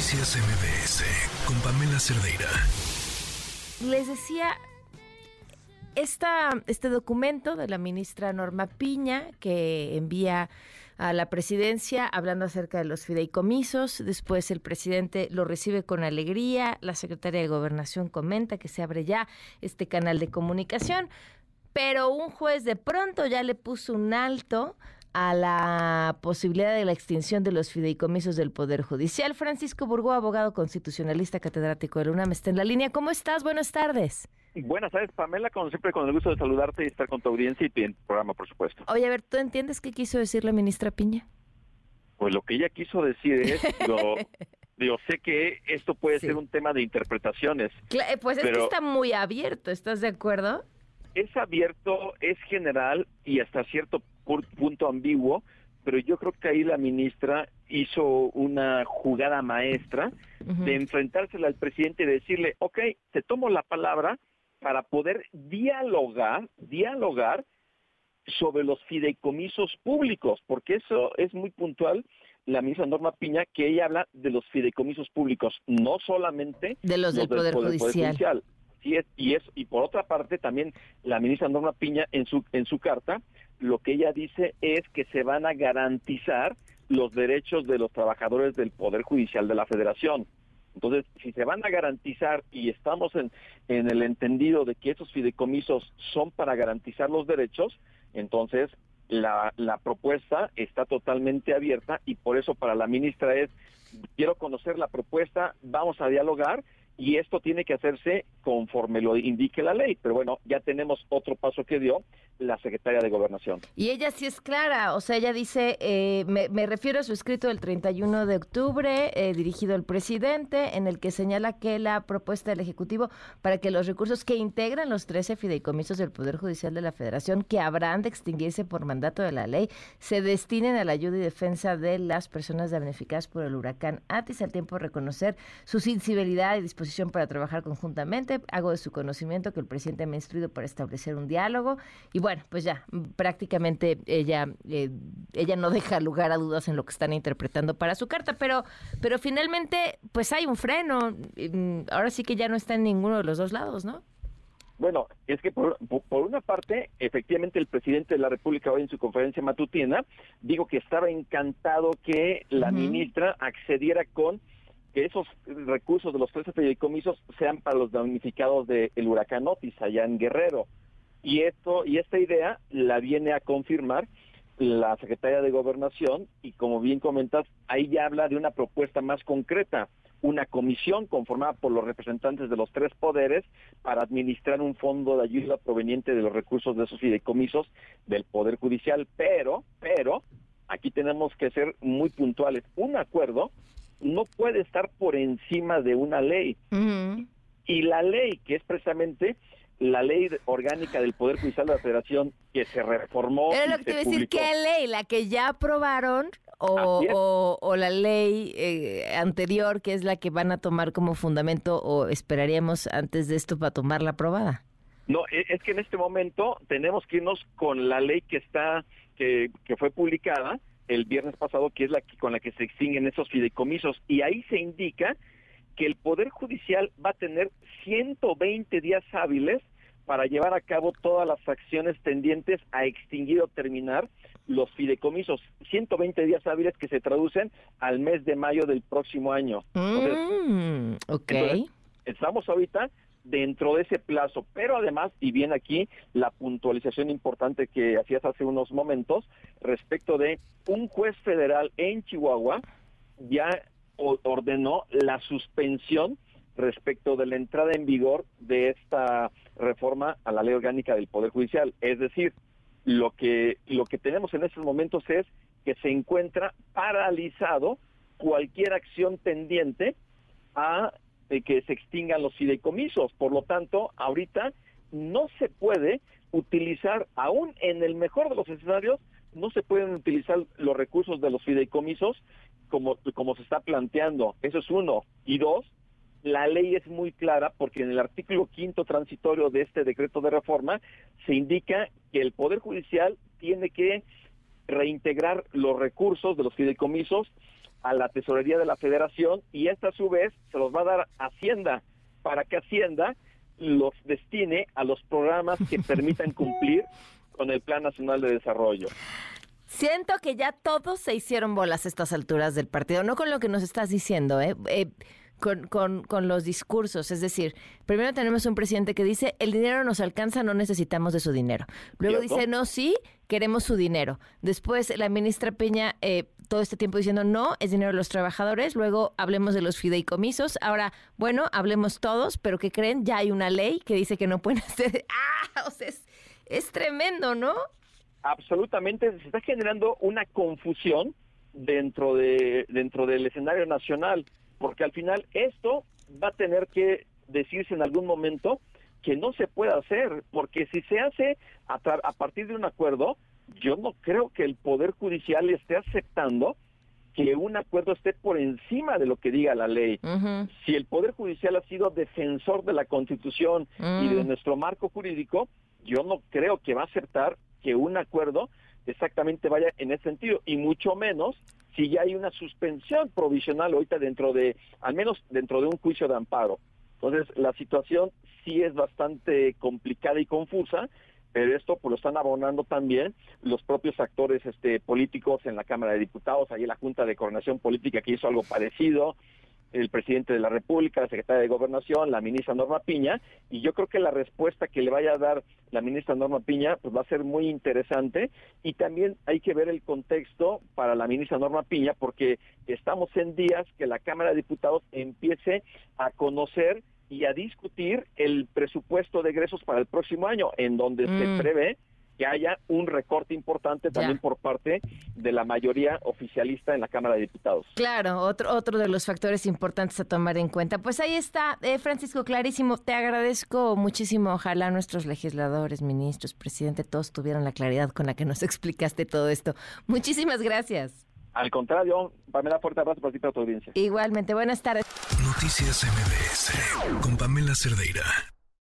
Noticias MBS con Pamela Cerdeira. Les decía, esta, este documento de la ministra Norma Piña que envía a la presidencia hablando acerca de los fideicomisos. Después el presidente lo recibe con alegría. La secretaria de Gobernación comenta que se abre ya este canal de comunicación. Pero un juez de pronto ya le puso un alto a la posibilidad de la extinción de los fideicomisos del Poder Judicial. Francisco Burgó, abogado constitucionalista catedrático de la UNAM, está en la línea. ¿Cómo estás? Buenas tardes. Buenas tardes, Pamela, como siempre con el gusto de saludarte y estar con tu audiencia y en programa, por supuesto. Oye, a ver, ¿tú entiendes qué quiso decir la ministra Piña? Pues lo que ella quiso decir es, digo, sé que esto puede ser un tema de interpretaciones. Eh, pues es que está muy abierto, ¿estás de acuerdo? Es abierto, es general y hasta cierto punto ambiguo, pero yo creo que ahí la ministra hizo una jugada maestra de enfrentársela al presidente y decirle, ok, te tomo la palabra para poder dialogar, dialogar sobre los fideicomisos públicos, porque eso es muy puntual la ministra Norma Piña, que ella habla de los fideicomisos públicos, no solamente de los, del, Poder, Judicial. Y, es, y, es, y por otra parte también la ministra Norma Piña en su, en su carta lo que ella dice es que se van a garantizar los derechos de los trabajadores del Poder Judicial de la Federación. Entonces, si se van a garantizar y estamos en, en el entendido de que esos fideicomisos son para garantizar los derechos, entonces la, la propuesta está totalmente abierta y por eso para la ministra es, quiero conocer la propuesta, vamos a dialogar y esto tiene que hacerse conforme lo indique la ley. Pero bueno, ya tenemos otro paso que dio la secretaria de Gobernación. Y ella sí es clara, o sea, ella dice, eh, me, refiero a su escrito del 31 de octubre eh, dirigido al presidente, en el que señala que la propuesta del Ejecutivo para que los recursos que integran los 13 fideicomisos del Poder Judicial de la Federación, que habrán de extinguirse por mandato de la ley, se destinen a la ayuda y defensa de las personas damnificadas por el huracán Atis, al tiempo de reconocer su sensibilidad y disposición para trabajar conjuntamente. Hago de su conocimiento que el presidente me ha instruido para establecer un diálogo. Y bueno, pues ya, prácticamente ella, eh, ella no deja lugar a dudas en lo que están interpretando para su carta, pero, pero finalmente, pues hay un freno. Mm, ahora sí que ya no está en ninguno de los dos lados, ¿no? Bueno, es que por, por, una parte, efectivamente el presidente de la República hoy en su conferencia matutina dijo que estaba encantado que la ministra accediera con que esos recursos de los 13 fideicomisos sean para los damnificados del huracán Otis allá en Guerrero. Y esto y esta idea la viene a confirmar la secretaria de Gobernación y como bien comentas, ahí ya habla de una propuesta más concreta, una comisión conformada por los representantes de los tres poderes para administrar un fondo de ayuda proveniente de los recursos de esos fideicomisos del Poder Judicial, pero, pero, aquí tenemos que ser muy puntuales, un acuerdo no puede estar por encima de una ley. Y la ley, que es precisamente la ley orgánica del Poder Judicial de la Federación que se reformó. Era lo que te iba a decir, ¿qué ley? ¿La que ya aprobaron o, o, la ley eh, anterior, que es la que van a tomar como fundamento o esperaríamos antes de esto para tomarla aprobada? No, e, es que en este momento tenemos que irnos con la ley que está, que, que fue publicada, el viernes pasado, que es la que, con la que se extinguen esos fideicomisos. Y ahí se indica que el Poder Judicial va a tener 120 días hábiles para llevar a cabo todas las acciones tendientes a extinguir o terminar los fideicomisos. 120 días hábiles que se traducen al mes de mayo del próximo año. Mm, ok. estamos ahorita dentro de ese plazo. Pero además, y bien aquí la puntualización importante que hacías hace unos momentos respecto de un juez federal en Chihuahua ya ordenó la suspensión respecto de la entrada en vigor de esta reforma a la ley orgánica del Poder Judicial. Es decir, lo que, lo que tenemos en estos momentos es que se encuentra paralizado cualquier acción tendiente a de que se extingan los fideicomisos. Por lo tanto, ahorita no se puede utilizar, aún en el mejor de los escenarios, no se pueden utilizar los recursos de los fideicomisos como, como se está planteando. Eso es uno. Y dos, la ley es muy clara porque en el artículo quinto transitorio de este decreto de reforma se indica que el Poder Judicial tiene que reintegrar los recursos de los fideicomisos a la tesorería de la federación y esta a su vez se los va a dar Hacienda para que Hacienda los destine a los programas que permitan cumplir con el Plan Nacional de Desarrollo. Siento que ya todos se hicieron bolas a estas alturas del partido, no con lo que nos estás diciendo, ¿eh? eh con, con, con, los discursos. Es decir, primero tenemos un presidente que dice, el dinero nos alcanza, no necesitamos de su dinero. Luego dice, no, sí, queremos su dinero. Después la ministra Peña, eh, todo este tiempo diciendo, no, es dinero de los trabajadores. Luego hablemos de los fideicomisos. Ahora, bueno, hablemos todos, pero ¿qué creen? Ya hay una ley que dice que no pueden hacer... ¡Ah! O sea, es, es tremendo, ¿no? Absolutamente, se está generando una confusión dentro de dentro del escenario nacional porque al final esto va a tener que decirse en algún momento que no se puede hacer, porque si se hace a, a partir de un acuerdo, yo no creo que el Poder Judicial esté aceptando que un acuerdo esté por encima de lo que diga la ley. Si el Poder Judicial ha sido defensor de la Constitución y de mm. nuestro marco jurídico, yo no creo que va a aceptar que un acuerdo exactamente vaya en ese sentido, y mucho menos si ya hay una suspensión provisional ahorita dentro de, al menos dentro de un juicio de amparo. Entonces, la situación sí es bastante complicada y confusa, pero esto pues lo están abonando también los propios actores este políticos en la Cámara de Diputados, ahí la Junta de Coordinación Política que hizo algo parecido, el presidente de la República, la secretaria de Gobernación, la ministra Norma Piña, y yo creo que la respuesta que le vaya a dar la ministra Norma Piña pues va a ser muy interesante y también hay que ver el contexto para la ministra Norma Piña porque estamos en días que la Cámara de Diputados empiece a conocer y a discutir el presupuesto de egresos para el próximo año, en donde se mm. prevé que haya un recorte importante también por parte de la mayoría oficialista en la Cámara de Diputados. Claro, otro, otro de los factores importantes a tomar en cuenta. Pues ahí está, eh, Francisco, clarísimo. Te agradezco muchísimo. Ojalá nuestros legisladores, ministros, presidente, todos tuvieran la claridad con la que nos explicaste todo esto. Muchísimas gracias. Al contrario, Pamela, fuerte abrazo para ti y para tu audiencia. Igualmente, buenas tardes. Noticias MBS con Pamela Cerdeira.